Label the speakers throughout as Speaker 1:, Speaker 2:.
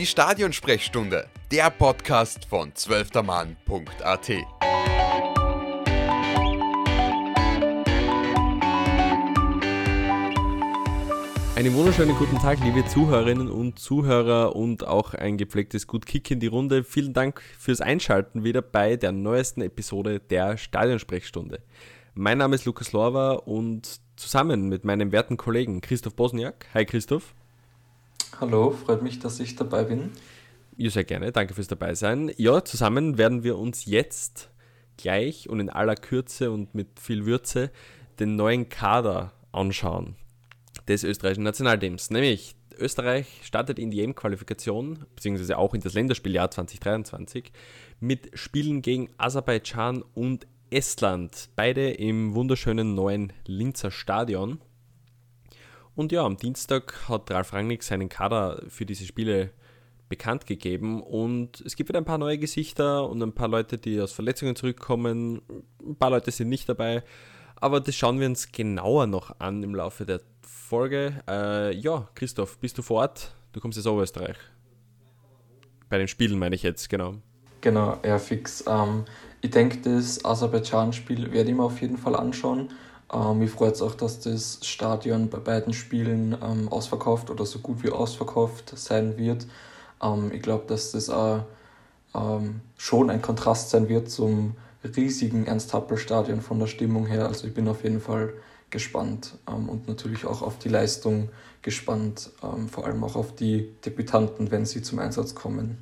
Speaker 1: Die Stadionsprechstunde, der Podcast von zwölftermann.at.
Speaker 2: Einen wunderschönen guten Tag, liebe Zuhörerinnen und Zuhörer und auch ein gepflegtes Gut Kick in die Runde. Vielen Dank fürs Einschalten wieder bei der neuesten Episode der Stadionsprechstunde. Mein Name ist Lukas Lorwa und zusammen mit meinem werten Kollegen Christoph Bosniak. Hi Christoph.
Speaker 3: Hallo, freut mich, dass ich dabei bin.
Speaker 2: Ja, sehr gerne, danke fürs Dabeisein. Ja, zusammen werden wir uns jetzt gleich und in aller Kürze und mit viel Würze den neuen Kader anschauen des österreichischen Nationalteams. Nämlich Österreich startet in die EM-Qualifikation, beziehungsweise auch in das Länderspieljahr 2023, mit Spielen gegen Aserbaidschan und Estland. Beide im wunderschönen neuen Linzer Stadion. Und ja, am Dienstag hat Ralf Rangnick seinen Kader für diese Spiele bekannt gegeben und es gibt wieder ein paar neue Gesichter und ein paar Leute, die aus Verletzungen zurückkommen. Ein paar Leute sind nicht dabei, aber das schauen wir uns genauer noch an im Laufe der Folge. Äh, ja, Christoph, bist du vor Ort? Du kommst aus Oberösterreich. Bei den Spielen meine ich jetzt, genau.
Speaker 3: Genau, ja, fix. Ähm, ich denke, das Aserbaidschan-Spiel werde ich mir auf jeden Fall anschauen. Ähm, mich freut es auch, dass das Stadion bei beiden Spielen ähm, ausverkauft oder so gut wie ausverkauft sein wird. Ähm, ich glaube, dass das auch ähm, schon ein Kontrast sein wird zum riesigen Ernst-Happel-Stadion von der Stimmung her. Also ich bin auf jeden Fall gespannt ähm, und natürlich auch auf die Leistung gespannt, ähm, vor allem auch auf die Debütanten, wenn sie zum Einsatz kommen.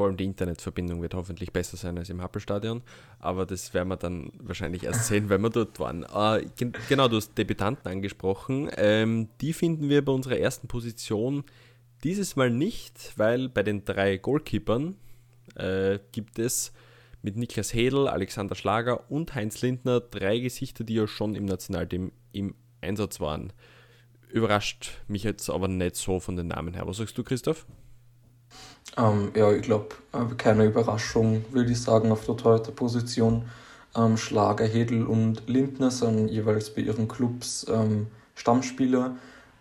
Speaker 2: Vor allem die Internetverbindung wird hoffentlich besser sein als im Happelstadion, aber das werden wir dann wahrscheinlich erst sehen, wenn wir dort waren. Äh, genau, du hast Debütanten angesprochen. Ähm, die finden wir bei unserer ersten Position dieses Mal nicht, weil bei den drei Goalkeepern äh, gibt es mit Niklas Hedel, Alexander Schlager und Heinz Lindner drei Gesichter, die ja schon im Nationalteam im Einsatz waren. Überrascht mich jetzt aber nicht so von den Namen her. Was sagst du, Christoph?
Speaker 3: Ähm, ja, ich glaube, äh, keine Überraschung, würde ich sagen, auf der Torhüter-Position. Ähm, Schlager, Hedel und Lindner sind jeweils bei ihren Clubs ähm, Stammspieler,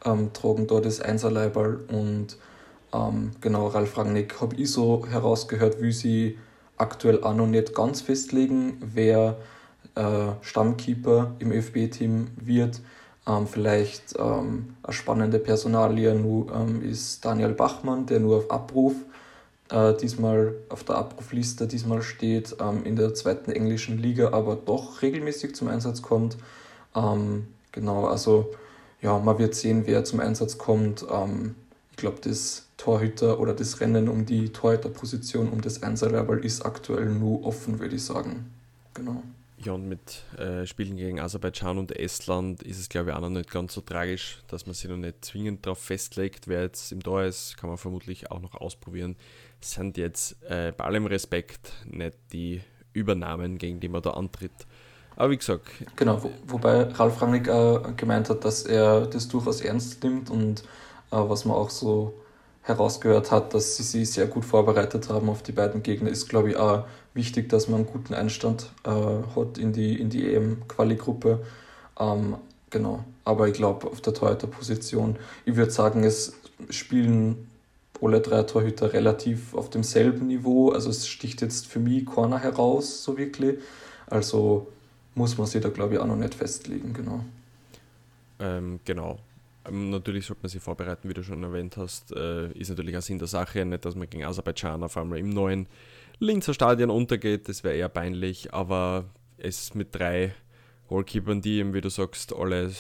Speaker 3: ähm, tragen dort das Einserleiberl und ähm, genau, Ralf Rangnick habe ich so herausgehört, wie sie aktuell auch noch nicht ganz festlegen, wer äh, Stammkeeper im ÖFB-Team wird. Ähm, vielleicht ähm, eine spannende Personalie nur, ähm, ist Daniel Bachmann, der nur auf Abruf äh, diesmal auf der Abrufliste diesmal steht, ähm, in der zweiten englischen Liga, aber doch regelmäßig zum Einsatz kommt. Ähm, genau, also ja, man wird sehen, wer zum Einsatz kommt. Ähm, ich glaube, das Torhüter oder das Rennen um die Torhüterposition, um das Einserlevel ist aktuell nur offen, würde ich sagen. Genau.
Speaker 2: Ja, und mit äh, Spielen gegen Aserbaidschan und Estland ist es, glaube ich, auch noch nicht ganz so tragisch, dass man sich noch nicht zwingend darauf festlegt. Wer jetzt im Tor ist, kann man vermutlich auch noch ausprobieren. Es sind jetzt äh, bei allem Respekt nicht die Übernahmen, gegen die man da antritt. Aber wie gesagt.
Speaker 3: Genau, wo, wobei Ralf Rangnick äh, gemeint hat, dass er das durchaus ernst nimmt und äh, was man auch so herausgehört hat, dass sie sich sehr gut vorbereitet haben auf die beiden Gegner, ist, glaube ich, auch wichtig, dass man einen guten Einstand äh, hat in die, in die EM-Quali-Gruppe. Ähm, genau, aber ich glaube, auf der Torhüter-Position, ich würde sagen, es spielen alle drei Torhüter relativ auf demselben Niveau. Also es sticht jetzt für mich keiner heraus, so wirklich. Also muss man sich da, glaube ich, auch noch nicht festlegen, genau.
Speaker 2: Ähm, genau. Ähm, natürlich sollte man sich vorbereiten, wie du schon erwähnt hast. Äh, ist natürlich auch Sinn der Sache, nicht, dass man gegen Aserbaidschan auf einmal im neuen Linzer Stadion untergeht, das wäre eher peinlich, aber es mit drei Goalkeepern, die wie du sagst, alle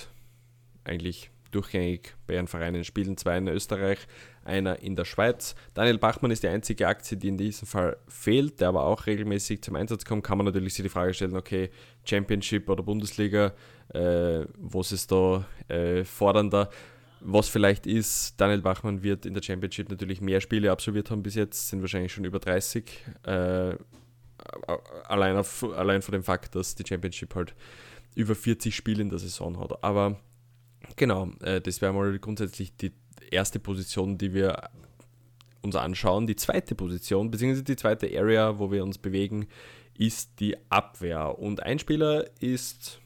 Speaker 2: eigentlich durchgängig bei ihren Vereinen spielen, zwei in Österreich, einer in der Schweiz. Daniel Bachmann ist die einzige Aktie, die in diesem Fall fehlt, der aber auch regelmäßig zum Einsatz kommt. Kann man natürlich sich die Frage stellen, okay, Championship oder Bundesliga, äh, was ist da äh, fordernder? Was vielleicht ist, Daniel Bachmann wird in der Championship natürlich mehr Spiele absolviert haben bis jetzt, sind wahrscheinlich schon über 30. Äh, allein, auf, allein von dem Fakt, dass die Championship halt über 40 Spiele in der Saison hat. Aber genau, äh, das wäre mal grundsätzlich die erste Position, die wir uns anschauen. Die zweite Position, beziehungsweise die zweite Area, wo wir uns bewegen, ist die Abwehr. Und ein Spieler ist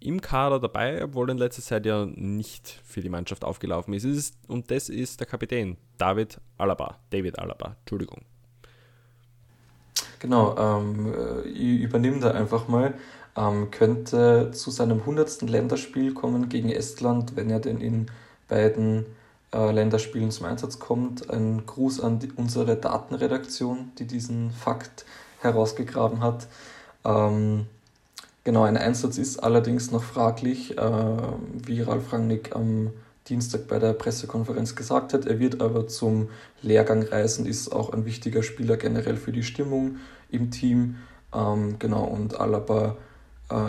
Speaker 2: im Kader dabei, obwohl in letzter Zeit ja nicht für die Mannschaft aufgelaufen ist. ist und das ist der Kapitän, David Alaba. David Alaba, Entschuldigung.
Speaker 3: Genau, ähm, ich übernehme da einfach mal. Ähm, könnte zu seinem 100. Länderspiel kommen gegen Estland, wenn er denn in beiden äh, Länderspielen zum Einsatz kommt. Ein Gruß an die, unsere Datenredaktion, die diesen Fakt herausgegraben hat. Ähm, genau, ein Einsatz ist allerdings noch fraglich, äh, wie Ralf Rangnick am Dienstag bei der Pressekonferenz gesagt hat. Er wird aber zum Lehrgang reisen, ist auch ein wichtiger Spieler generell für die Stimmung im Team. Ähm, genau, und Alaba äh,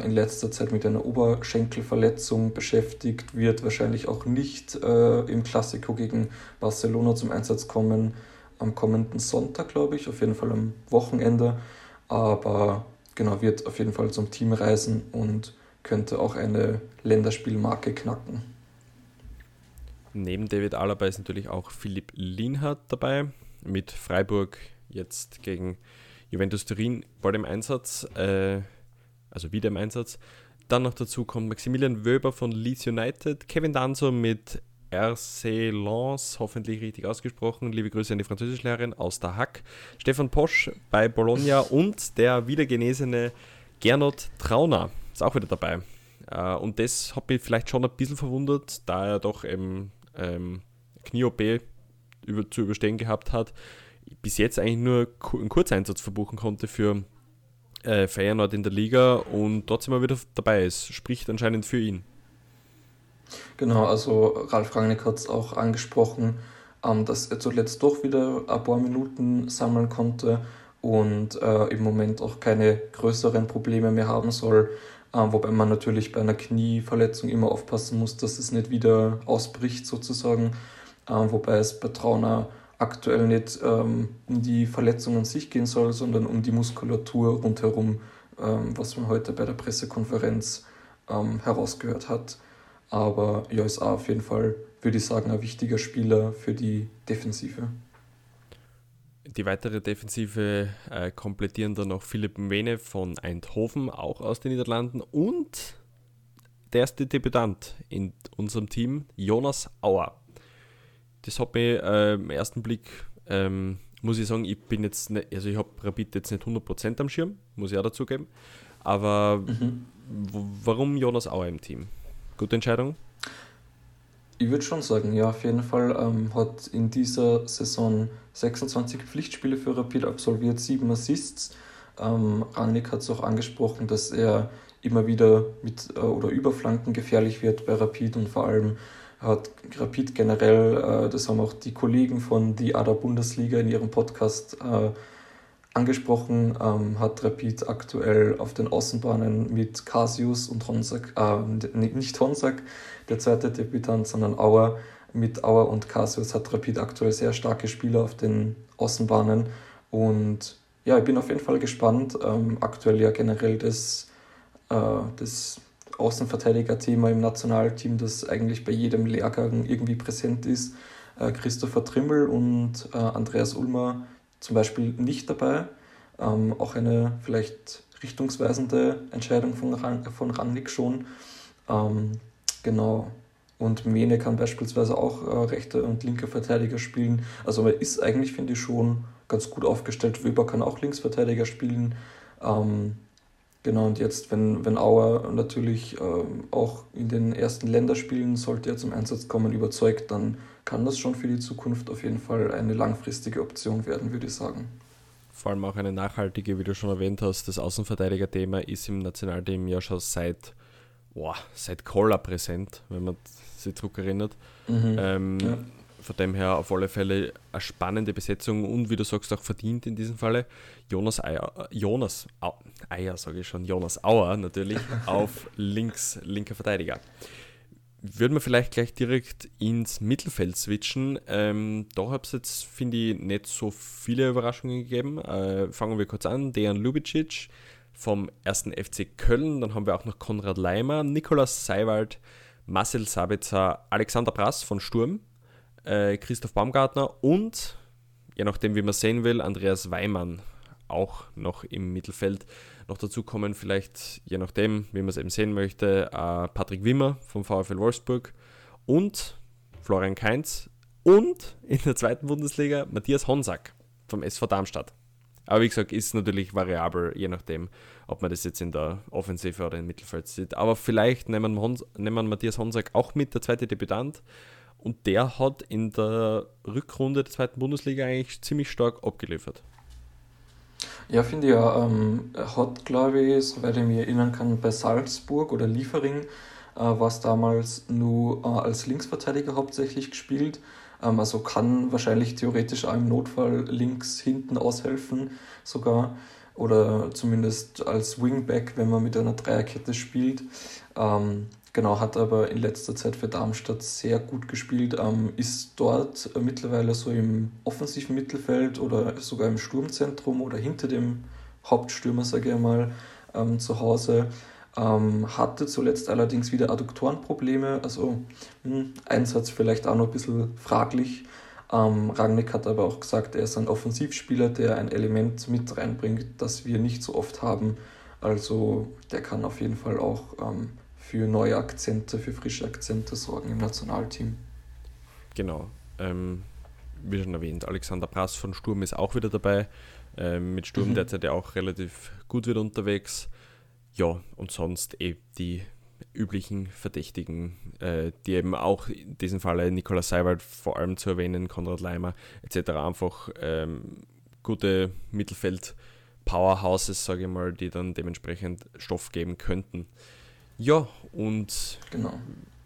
Speaker 3: in letzter Zeit mit einer Oberschenkelverletzung beschäftigt, wird wahrscheinlich auch nicht äh, im Klassiko gegen Barcelona zum Einsatz kommen am kommenden Sonntag, glaube ich, auf jeden Fall am Wochenende. Aber genau, wird auf jeden Fall zum Team reisen und könnte auch eine Länderspielmarke knacken.
Speaker 2: Neben David Alaba ist natürlich auch Philipp Lienhardt dabei, mit Freiburg jetzt gegen Juventus Turin bald im Einsatz, äh, also wieder im Einsatz. Dann noch dazu kommt Maximilian Wöber von Leeds United, Kevin Danzo mit RC Lens, hoffentlich richtig ausgesprochen. Liebe Grüße an die Französischlehrerin aus der Hack. Stefan Posch bei Bologna und der wiedergenesene Gernot Trauner ist auch wieder dabei. Äh, und das hat mich vielleicht schon ein bisschen verwundert, da er doch eben ähm, Knie-OP über, zu überstehen gehabt hat. Bis jetzt eigentlich nur einen Kurzeinsatz verbuchen konnte für äh, Feyenoord in der Liga und trotzdem mal wieder dabei ist. Spricht anscheinend für ihn.
Speaker 3: Genau, also Ralf Rangnick hat es auch angesprochen, ähm, dass er zuletzt doch wieder ein paar Minuten sammeln konnte und äh, im Moment auch keine größeren Probleme mehr haben soll. Äh, wobei man natürlich bei einer Knieverletzung immer aufpassen muss, dass es nicht wieder ausbricht sozusagen. Äh, wobei es bei Trauner aktuell nicht ähm, um die Verletzung an sich gehen soll, sondern um die Muskulatur rundherum, ähm, was man heute bei der Pressekonferenz ähm, herausgehört hat. Aber ja, auf jeden Fall, würde ich sagen, ein wichtiger Spieler für die Defensive.
Speaker 2: Die weitere Defensive äh, komplettieren dann noch Philipp Mwene von Eindhoven, auch aus den Niederlanden. Und der erste Debütant in unserem Team, Jonas Auer. Das hat mir äh, im ersten Blick, ähm, muss ich sagen, ich bin jetzt nicht, also ich habe Rapid jetzt nicht 100% am Schirm, muss ich auch dazugeben. Aber mhm. warum Jonas Auer im Team? Gute Entscheidung?
Speaker 3: Ich würde schon sagen, ja, auf jeden Fall ähm, hat in dieser Saison 26 Pflichtspiele für Rapid absolviert, 7 Assists. Ähm, Rangnick hat es auch angesprochen, dass er immer wieder mit äh, oder über Flanken gefährlich wird bei Rapid und vor allem hat Rapid generell, äh, das haben auch die Kollegen von die ADA Bundesliga in ihrem Podcast äh, angesprochen, ähm, hat Rapid aktuell auf den Außenbahnen mit Casius und Honsack, äh, nicht Honsack, der zweite Debütant, sondern Auer. Mit Auer und Casius hat Rapid aktuell sehr starke Spieler auf den Außenbahnen. Und ja, ich bin auf jeden Fall gespannt. Ähm, aktuell ja generell das, äh, das Außenverteidiger-Thema im Nationalteam, das eigentlich bei jedem Lehrgang irgendwie präsent ist. Äh, Christopher Trimmel und äh, Andreas Ulmer zum Beispiel nicht dabei. Ähm, auch eine vielleicht richtungsweisende Entscheidung von, Ran von Rannik schon. Ähm, genau. Und Mene kann beispielsweise auch äh, rechter und linker Verteidiger spielen. Also man ist eigentlich, finde ich, schon ganz gut aufgestellt. Weber kann auch Linksverteidiger spielen. Ähm, genau, und jetzt, wenn, wenn Auer natürlich ähm, auch in den ersten Länderspielen sollte er zum Einsatz kommen, überzeugt, dann kann das schon für die Zukunft auf jeden Fall eine langfristige Option werden, würde ich sagen.
Speaker 2: Vor allem auch eine nachhaltige, wie du schon erwähnt hast. Das Außenverteidiger-Thema ist im Nationalteam ja schon seit, boah, seit Koller präsent, wenn man sich zurückerinnert. Mhm. Ähm, ja. Von dem her auf alle Fälle eine spannende Besetzung und wie du sagst, auch verdient in diesem Falle. Jonas Eier, Jonas Eier, sage ich schon, Jonas Auer natürlich auf links, linker Verteidiger würden wir vielleicht gleich direkt ins Mittelfeld switchen. Ähm, da hat es jetzt, finde ich, nicht so viele Überraschungen gegeben. Äh, fangen wir kurz an. Dejan Lubicic vom 1. FC Köln. Dann haben wir auch noch Konrad Leimer, Nikolaus Seiwald, Marcel Sabitzer, Alexander Brass von Sturm, äh, Christoph Baumgartner und, je nachdem wie man sehen will, Andreas Weimann auch noch im Mittelfeld. Noch dazu kommen vielleicht, je nachdem, wie man es eben sehen möchte, äh, Patrick Wimmer vom VfL Wolfsburg und Florian Kainz und in der zweiten Bundesliga Matthias Honsack vom SV Darmstadt. Aber wie gesagt, ist natürlich variabel, je nachdem, ob man das jetzt in der Offensive oder im Mittelfeld sieht. Aber vielleicht nehmen wir, Matthias Honsack auch mit, der zweite Debütant. Und der hat in der Rückrunde der zweiten Bundesliga eigentlich ziemlich stark abgeliefert.
Speaker 3: Ja, finde ich ja. Ähm, hat, glaube ich, soweit ich mich erinnern kann, bei Salzburg oder Liefering äh, war es damals nur äh, als Linksverteidiger hauptsächlich gespielt. Ähm, also kann wahrscheinlich theoretisch auch im Notfall links hinten aushelfen sogar. Oder zumindest als Wingback, wenn man mit einer Dreierkette spielt. Ähm, Genau, hat aber in letzter Zeit für Darmstadt sehr gut gespielt, ähm, ist dort mittlerweile so im offensiven Mittelfeld oder sogar im Sturmzentrum oder hinter dem Hauptstürmer, sage ich mal, ähm, zu Hause. Ähm, hatte zuletzt allerdings wieder Adduktorenprobleme, also mh, hm, Einsatz vielleicht auch noch ein bisschen fraglich. Ähm, Rangnick hat aber auch gesagt, er ist ein Offensivspieler, der ein Element mit reinbringt, das wir nicht so oft haben. Also der kann auf jeden Fall auch ähm, für neue Akzente, für frische Akzente sorgen im Nationalteam.
Speaker 2: Genau. Ähm, wie schon erwähnt, Alexander Brass von Sturm ist auch wieder dabei. Ähm, mit Sturm mhm. derzeit ja auch relativ gut wieder unterwegs. Ja, und sonst eben die üblichen Verdächtigen, äh, die eben auch in diesem Fall Nikola Seiwald vor allem zu erwähnen, Konrad Leimer etc. einfach ähm, gute Mittelfeld-Powerhouses, sage ich mal, die dann dementsprechend Stoff geben könnten. Ja, und genau.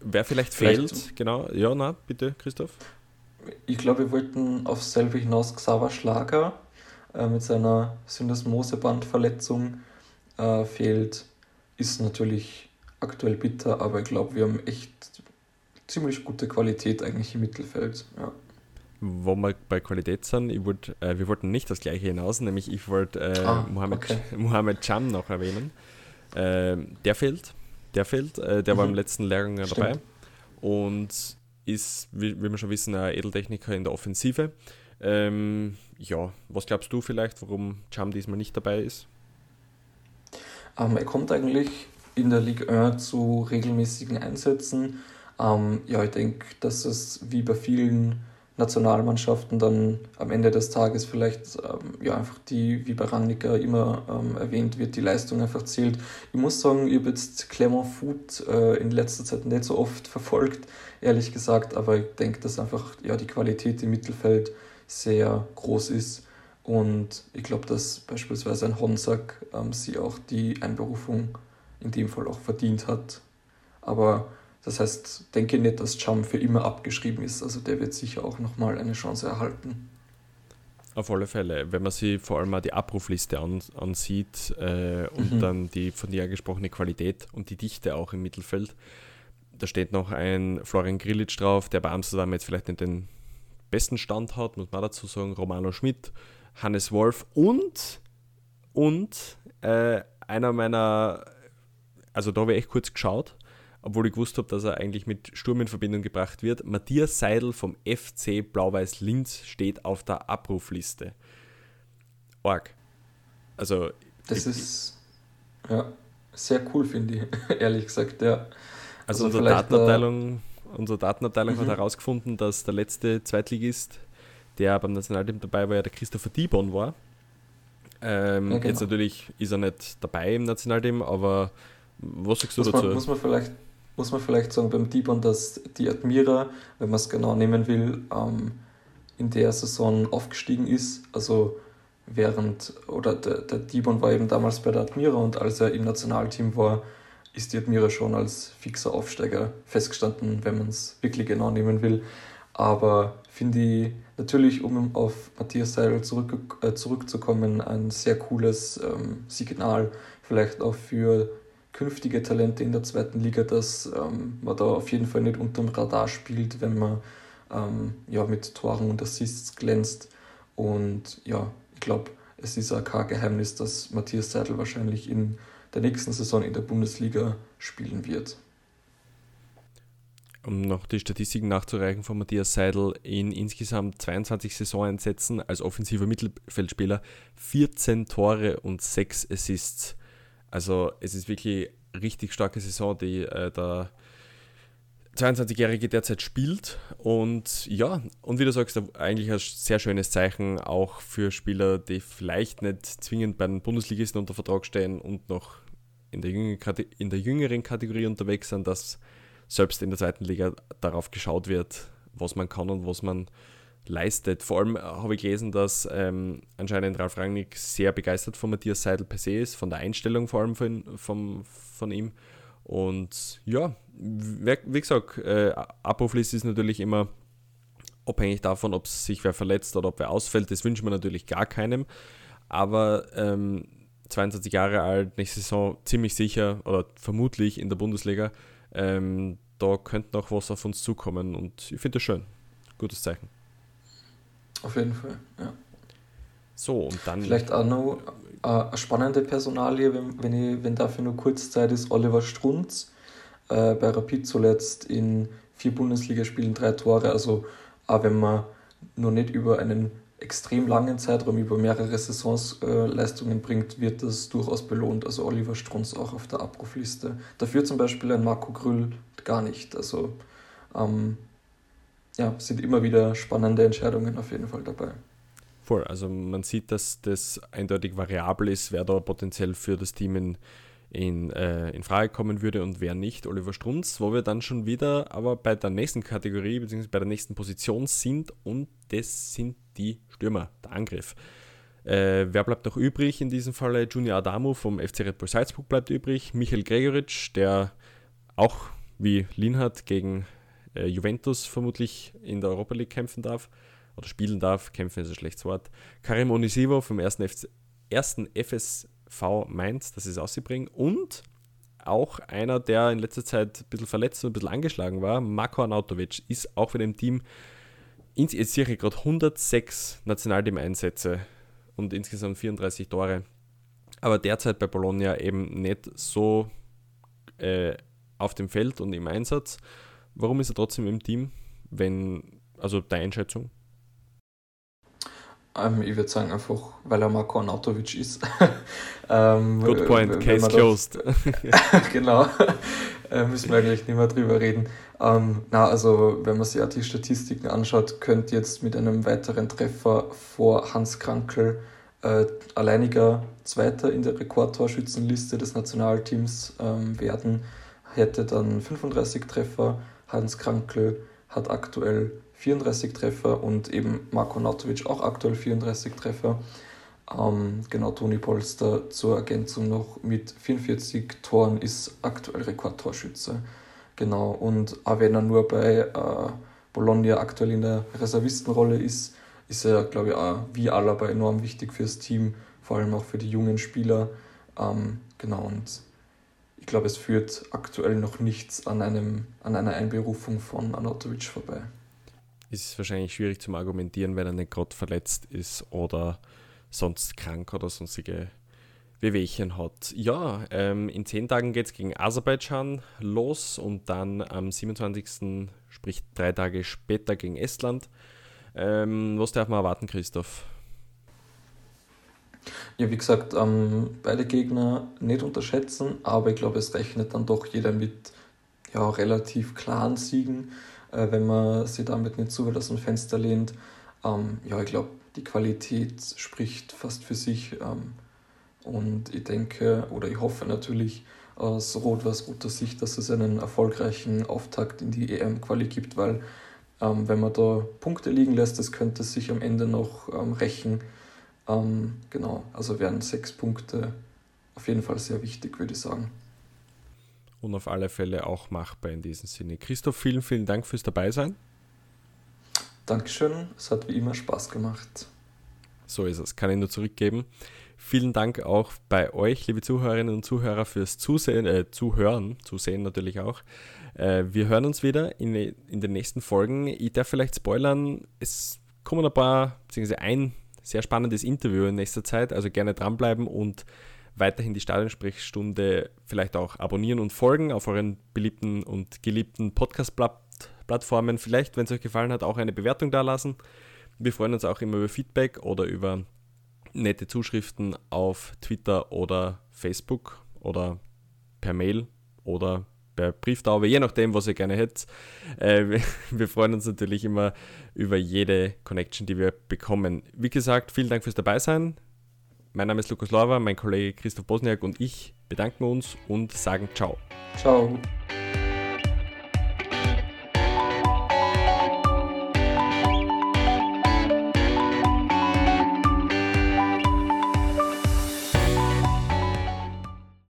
Speaker 2: wer vielleicht, vielleicht fehlt, genau, ja, na, bitte, Christoph.
Speaker 3: Ich glaube, wir wollten auf selbe hinaus Xaver Schlager äh, mit seiner Syndesmosebandverletzung äh, fehlt. Ist natürlich aktuell bitter, aber ich glaube, wir haben echt ziemlich gute Qualität eigentlich im Mittelfeld. Ja.
Speaker 2: Wo wir bei Qualität sind, ich wollt, äh, wir wollten nicht das gleiche hinaus, nämlich ich wollte äh, ah, Mohamed, okay. Mohamed Cham noch erwähnen. Ähm, der fehlt der fehlt. Äh, der mhm. war im letzten Lehrgang Stimmt. dabei und ist, wie, wie wir schon wissen, ein Edeltechniker in der Offensive. Ähm, ja, was glaubst du vielleicht, warum Cham diesmal nicht dabei ist?
Speaker 3: Ähm, er kommt eigentlich in der Ligue 1 zu regelmäßigen Einsätzen. Ähm, ja, ich denke, dass es wie bei vielen Nationalmannschaften dann am Ende des Tages vielleicht ähm, ja einfach die, wie bei Rangnicker immer ähm, erwähnt wird, die Leistung einfach zählt. Ich muss sagen, ich habe jetzt Clement Foot äh, in letzter Zeit nicht so oft verfolgt, ehrlich gesagt, aber ich denke, dass einfach ja die Qualität im Mittelfeld sehr groß ist und ich glaube, dass beispielsweise ein Honsack ähm, sie auch die Einberufung in dem Fall auch verdient hat. Aber das heißt, denke nicht, dass Chum für immer abgeschrieben ist. Also der wird sicher auch nochmal eine Chance erhalten.
Speaker 2: Auf alle Fälle, wenn man sich vor allem mal die Abrufliste an, ansieht äh, und mhm. dann die von dir angesprochene Qualität und die Dichte auch im Mittelfeld, da steht noch ein Florian Grillitsch drauf, der bei Amsterdam jetzt vielleicht nicht den besten Stand hat, muss man dazu sagen, Romano Schmidt, Hannes Wolf und, und äh, einer meiner, also da habe ich echt kurz geschaut, obwohl ich gewusst habe, dass er eigentlich mit Sturm in Verbindung gebracht wird. Matthias Seidel vom FC Blau-Weiß Linz steht auf der Abrufliste. Org. Also.
Speaker 3: Das ich, ist ja sehr cool, finde ich, ehrlich gesagt, ja.
Speaker 2: Also, also unsere, Datenabteilung, unsere Datenabteilung mhm. hat herausgefunden, dass der letzte Zweitligist, der beim Nationalteam dabei war, ja der Christopher Dibon war. Ähm, ja, genau. Jetzt natürlich ist er nicht dabei im Nationalteam, aber was sagst du
Speaker 3: muss
Speaker 2: dazu?
Speaker 3: Man, muss man vielleicht muss man vielleicht sagen beim Dibon, dass die Admira, wenn man es genau nehmen will, ähm, in der Saison aufgestiegen ist. Also während, oder der, der Dibon war eben damals bei der Admira und als er im Nationalteam war, ist die Admira schon als fixer Aufsteiger festgestanden, wenn man es wirklich genau nehmen will. Aber finde ich natürlich, um auf Matthias Seidel zurück, äh, zurückzukommen, ein sehr cooles ähm, Signal, vielleicht auch für künftige Talente in der zweiten Liga, dass ähm, man da auf jeden Fall nicht unterm Radar spielt, wenn man ähm, ja, mit Toren und Assists glänzt. Und ja, ich glaube, es ist auch kein Geheimnis, dass Matthias Seidel wahrscheinlich in der nächsten Saison in der Bundesliga spielen wird.
Speaker 2: um noch die Statistiken nachzureichen von Matthias Seidel, in insgesamt 22 Saisoneinsätzen als offensiver Mittelfeldspieler 14 Tore und 6 Assists. Also es ist wirklich eine richtig starke Saison, die äh, der 22-Jährige derzeit spielt. Und ja, und wie du sagst, eigentlich ein sehr schönes Zeichen auch für Spieler, die vielleicht nicht zwingend bei den Bundesligisten unter Vertrag stehen und noch in der, in der jüngeren Kategorie unterwegs sind, dass selbst in der zweiten Liga darauf geschaut wird, was man kann und was man leistet. Vor allem habe ich gelesen, dass ähm, anscheinend Ralf Rangnick sehr begeistert von Matthias Seidel per se ist, von der Einstellung vor allem von, von, von ihm. Und ja, wie, gesagt, äh, Abrufliste ist natürlich immer abhängig davon, ob sich wer verletzt oder ob wer ausfällt. Das wünscht man natürlich gar keinem. Aber ähm, 22 Jahre alt, nächste Saison ziemlich sicher oder vermutlich in der Bundesliga. Ähm, da könnte noch was auf uns zukommen und ich finde das schön. Gutes Zeichen.
Speaker 3: Auf jeden Fall, ja.
Speaker 2: So, und dann.
Speaker 3: Vielleicht auch noch äh, eine spannende Personalie, wenn, wenn, ich, wenn dafür nur kurz Zeit ist, Oliver Strunz. Äh, bei Rapid zuletzt in vier Bundesligaspielen drei Tore. Also, auch wenn man nur nicht über einen extrem langen Zeitraum, über mehrere Saisons äh, Leistungen bringt, wird das durchaus belohnt. Also Oliver Strunz auch auf der Abrufliste. Dafür zum Beispiel ein Marco Grüll gar nicht. Also ähm, ja, sind immer wieder spannende Entscheidungen auf jeden Fall dabei.
Speaker 2: Voll, also man sieht, dass das eindeutig variabel ist, wer da potenziell für das Team in, in, äh, in Frage kommen würde und wer nicht. Oliver Strunz, wo wir dann schon wieder aber bei der nächsten Kategorie bzw. bei der nächsten Position sind und das sind die Stürmer, der Angriff. Äh, wer bleibt noch übrig? In diesem Fall Junior Adamu vom FC Red Bull Salzburg bleibt übrig. Michael Gregoritsch, der auch wie Linhardt gegen äh, Juventus vermutlich in der Europa League kämpfen darf oder spielen darf. Kämpfen ist ein schlechtes Wort. Karim Onisivo vom ersten, FC, ersten FSV Mainz, das ist ausgebringen. Und auch einer, der in letzter Zeit ein bisschen verletzt und ein bisschen angeschlagen war, Marko Arnautovic, ist auch für dem Team jetzt sehe ich gerade 106 Nationalteam-Einsätze und insgesamt 34 Tore. Aber derzeit bei Bologna eben nicht so äh, auf dem Feld und im Einsatz. Warum ist er trotzdem im Team? Wenn, also deine Einschätzung?
Speaker 3: Ähm, ich würde sagen, einfach, weil er Marko Arnautovic ist.
Speaker 2: ähm, Good point, case closed.
Speaker 3: genau, äh, müssen wir eigentlich nicht mehr drüber reden. Ähm, na, also, wenn man sich auch die Statistiken anschaut, könnte jetzt mit einem weiteren Treffer vor Hans Krankel äh, alleiniger Zweiter in der Rekordtorschützenliste des Nationalteams ähm, werden, hätte dann 35 Treffer. Hans Krankel hat aktuell 34 Treffer und eben Marko Nautovic auch aktuell 34 Treffer. Ähm, genau, Toni Polster zur Ergänzung noch mit 44 Toren ist aktuell Rekordtorschütze. Genau, und auch wenn er nur bei äh, Bologna aktuell in der Reservistenrolle ist, ist er, glaube ich, auch wie Alaba enorm wichtig fürs Team, vor allem auch für die jungen Spieler. Ähm, genau, und glaube, es führt aktuell noch nichts an, einem, an einer Einberufung von Anatovic vorbei
Speaker 2: ist wahrscheinlich schwierig zum Argumentieren, wenn er nicht gerade verletzt ist oder sonst krank oder sonstige Wehwehchen hat. Ja, ähm, in zehn Tagen geht es gegen Aserbaidschan los und dann am 27. sprich drei Tage später gegen Estland. Ähm, was darf man erwarten, Christoph?
Speaker 3: Ja, wie gesagt, ähm, beide Gegner nicht unterschätzen, aber ich glaube, es rechnet dann doch jeder mit ja, relativ klaren Siegen äh, wenn man sich damit nicht zu weit aus dem Fenster lehnt. Ähm, ja, ich glaube, die Qualität spricht fast für sich. Ähm, und ich denke oder ich hoffe natürlich aus rot-weiß-roter Sicht, dass es einen erfolgreichen Auftakt in die EM-Quali gibt, weil ähm, wenn man da Punkte liegen lässt, das könnte sich am Ende noch ähm, rächen. Ähm, genau, also wären sechs Punkte auf jeden Fall sehr wichtig, würde ich sagen
Speaker 2: und auf alle Fälle auch machbar in diesem Sinne. Christoph, vielen, vielen Dank fürs Dabeisein.
Speaker 3: Dankeschön, es hat wie immer Spaß gemacht.
Speaker 2: So ist es, kann ich nur zurückgeben. Vielen Dank auch bei euch, liebe Zuhörerinnen und Zuhörer, fürs Zusehen, äh, Zuhören, Zusehen natürlich auch. Äh, wir hören uns wieder in, in den nächsten Folgen. Ich darf vielleicht spoilern, es kommen ein paar, beziehungsweise ein sehr spannendes Interview in nächster Zeit, also gerne dranbleiben und weiterhin die Stadionsprechstunde vielleicht auch abonnieren und folgen auf euren beliebten und geliebten Podcast-Plattformen Plattformen. Vielleicht, wenn es euch gefallen hat, auch eine Bewertung da lassen. Wir freuen uns auch immer über Feedback oder über nette Zuschriften auf Twitter oder Facebook oder per Mail oder per Brieftaube, je nachdem, was ihr gerne hättet. Äh, wir freuen uns natürlich immer über jede Connection, die wir bekommen. Wie gesagt, vielen Dank fürs Dabeisein. Mein Name ist Lukas Lorber, mein Kollege Christoph Bosniak und ich bedanken uns und sagen Ciao.
Speaker 3: Ciao.